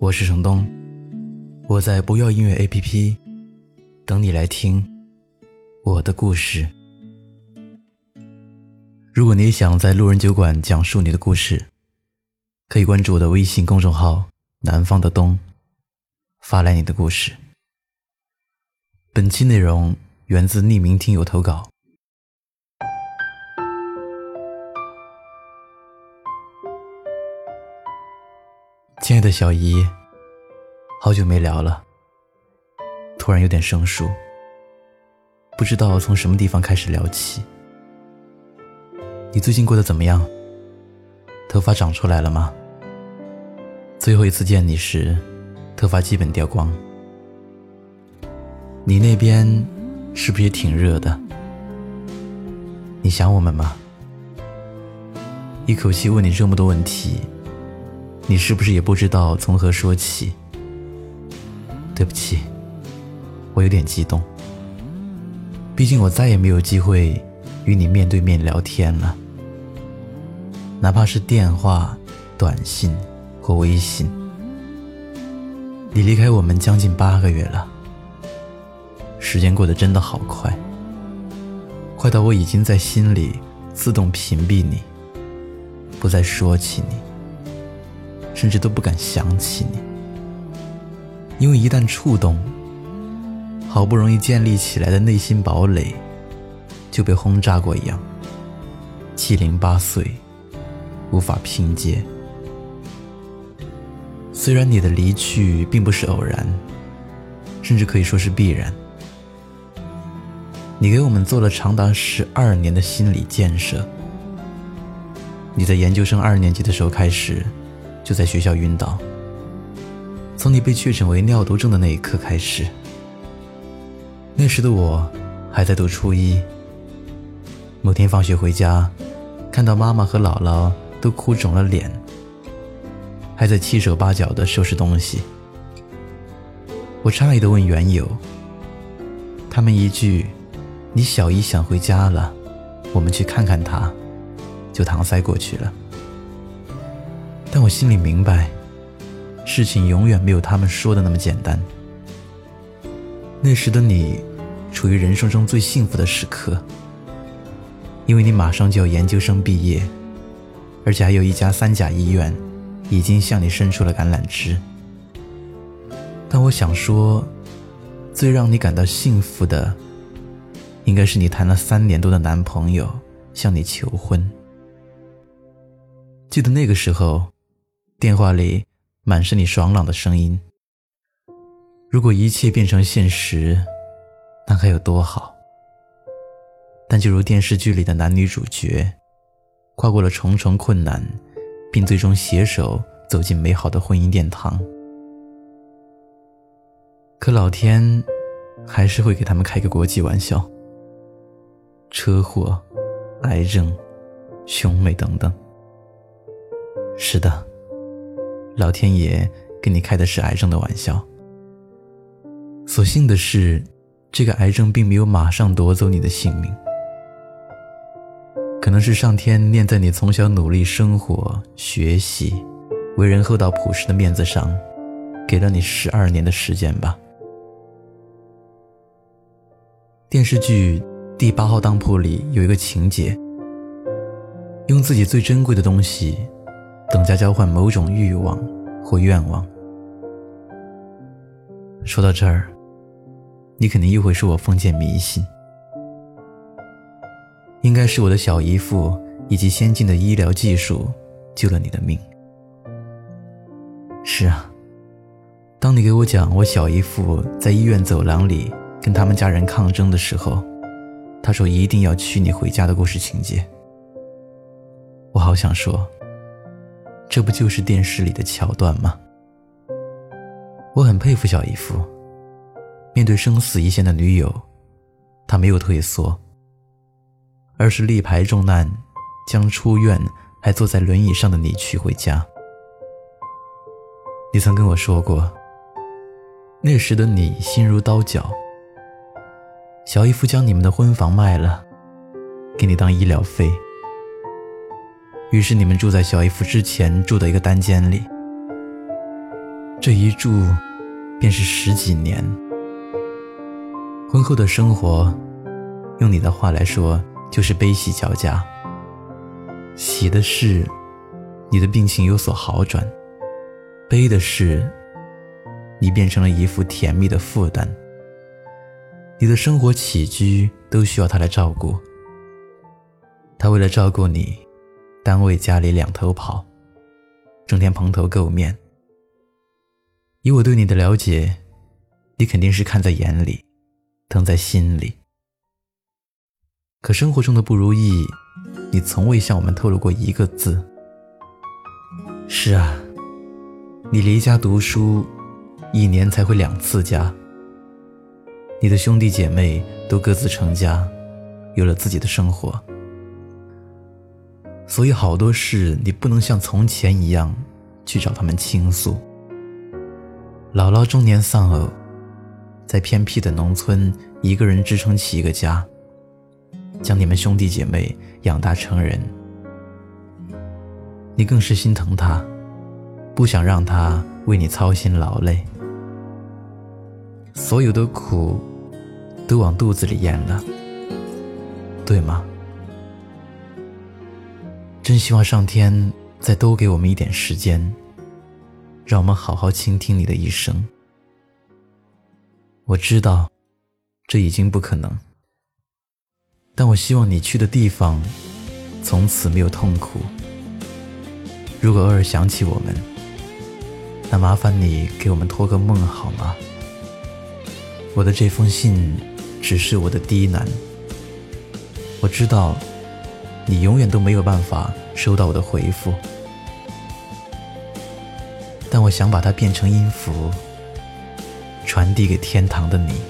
我是程东，我在不要音乐 APP 等你来听我的故事。如果你也想在路人酒馆讲述你的故事，可以关注我的微信公众号“南方的冬”，发来你的故事。本期内容源自匿名听友投稿。亲爱的小姨，好久没聊了，突然有点生疏，不知道从什么地方开始聊起。你最近过得怎么样？头发长出来了吗？最后一次见你时，头发基本掉光。你那边是不是也挺热的？你想我们吗？一口气问你这么多问题。你是不是也不知道从何说起？对不起，我有点激动。毕竟我再也没有机会与你面对面聊天了，哪怕是电话、短信或微信。你离开我们将近八个月了，时间过得真的好快，快到我已经在心里自动屏蔽你，不再说起你。甚至都不敢想起你，因为一旦触动，好不容易建立起来的内心堡垒，就被轰炸过一样，七零八碎，无法拼接。虽然你的离去并不是偶然，甚至可以说是必然，你给我们做了长达十二年的心理建设。你在研究生二年级的时候开始。就在学校晕倒。从你被确诊为尿毒症的那一刻开始，那时的我还在读初一。某天放学回家，看到妈妈和姥姥都哭肿了脸，还在七手八脚的收拾东西。我诧异的问缘由，他们一句“你小姨想回家了，我们去看看她”，就搪塞过去了。但我心里明白，事情永远没有他们说的那么简单。那时的你，处于人生中最幸福的时刻，因为你马上就要研究生毕业，而且还有一家三甲医院已经向你伸出了橄榄枝。但我想说，最让你感到幸福的，应该是你谈了三年多的男朋友向你求婚。记得那个时候。电话里满是你爽朗的声音。如果一切变成现实，那该有多好！但就如电视剧里的男女主角，跨过了重重困难，并最终携手走进美好的婚姻殿堂。可老天还是会给他们开个国际玩笑：车祸、癌症、兄妹等等。是的。老天爷跟你开的是癌症的玩笑。所幸的是，这个癌症并没有马上夺走你的性命。可能是上天念在你从小努力生活、学习、为人厚道朴实的面子上，给了你十二年的时间吧。电视剧《第八号当铺》里有一个情节，用自己最珍贵的东西。等价交换某种欲望或愿望。说到这儿，你肯定又会说我封建迷信。应该是我的小姨夫以及先进的医疗技术救了你的命。是啊，当你给我讲我小姨夫在医院走廊里跟他们家人抗争的时候，他说一定要娶你回家的故事情节，我好想说。这不就是电视里的桥段吗？我很佩服小姨夫，面对生死一线的女友，他没有退缩，而是力排众难，将出院还坐在轮椅上的你娶回家。你曾跟我说过，那时的你心如刀绞。小姨夫将你们的婚房卖了，给你当医疗费。于是你们住在小姨夫之前住的一个单间里，这一住便是十几年。婚后的生活，用你的话来说，就是悲喜交加。喜的是，你的病情有所好转；悲的是，你变成了一副甜蜜的负担。你的生活起居都需要他来照顾。他为了照顾你，单位家里两头跑，整天蓬头垢面。以我对你的了解，你肯定是看在眼里，疼在心里。可生活中的不如意，你从未向我们透露过一个字。是啊，你离家读书，一年才回两次家。你的兄弟姐妹都各自成家，有了自己的生活，所以好多事你不能像从前一样去找他们倾诉。姥姥中年丧偶，在偏僻的农村一个人支撑起一个家，将你们兄弟姐妹养大成人，你更是心疼他，不想让他为你操心劳累。所有的苦，都往肚子里咽了，对吗？真希望上天再多给我们一点时间，让我们好好倾听你的一生。我知道，这已经不可能，但我希望你去的地方，从此没有痛苦。如果偶尔想起我们，那麻烦你给我们托个梦好吗？我的这封信只是我的低喃。我知道，你永远都没有办法收到我的回复，但我想把它变成音符，传递给天堂的你。